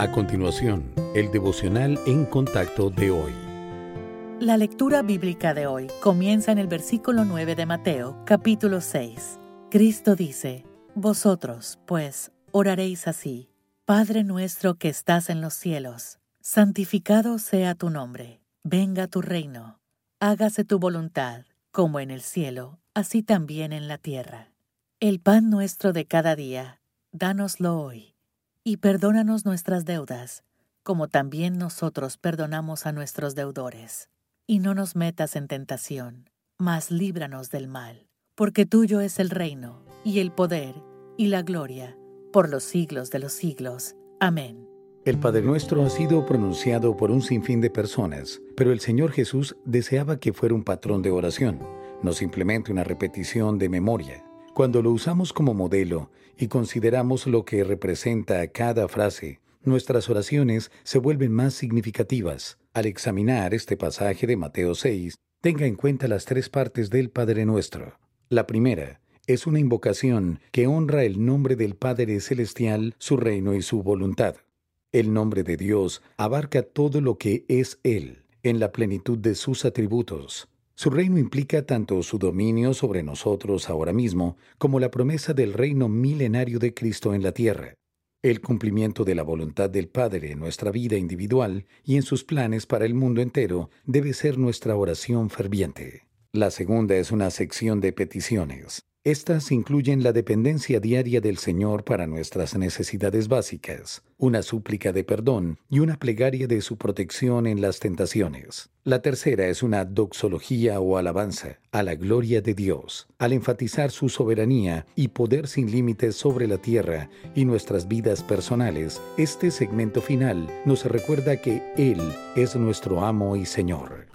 A continuación, el devocional en contacto de hoy. La lectura bíblica de hoy comienza en el versículo 9 de Mateo, capítulo 6. Cristo dice, Vosotros, pues, oraréis así, Padre nuestro que estás en los cielos, santificado sea tu nombre, venga tu reino, hágase tu voluntad, como en el cielo, así también en la tierra. El pan nuestro de cada día, dánoslo hoy, y perdónanos nuestras deudas, como también nosotros perdonamos a nuestros deudores. Y no nos metas en tentación, mas líbranos del mal, porque tuyo es el reino, y el poder, y la gloria, por los siglos de los siglos. Amén. El Padre Nuestro ha sido pronunciado por un sinfín de personas, pero el Señor Jesús deseaba que fuera un patrón de oración, no simplemente una repetición de memoria. Cuando lo usamos como modelo y consideramos lo que representa cada frase, nuestras oraciones se vuelven más significativas. Al examinar este pasaje de Mateo 6, tenga en cuenta las tres partes del Padre Nuestro. La primera es una invocación que honra el nombre del Padre Celestial, su reino y su voluntad. El nombre de Dios abarca todo lo que es Él, en la plenitud de sus atributos. Su reino implica tanto su dominio sobre nosotros ahora mismo como la promesa del reino milenario de Cristo en la tierra. El cumplimiento de la voluntad del Padre en nuestra vida individual y en sus planes para el mundo entero debe ser nuestra oración ferviente. La segunda es una sección de peticiones. Estas incluyen la dependencia diaria del Señor para nuestras necesidades básicas, una súplica de perdón y una plegaria de su protección en las tentaciones. La tercera es una doxología o alabanza a la gloria de Dios, al enfatizar su soberanía y poder sin límites sobre la tierra y nuestras vidas personales. Este segmento final nos recuerda que Él es nuestro amo y Señor.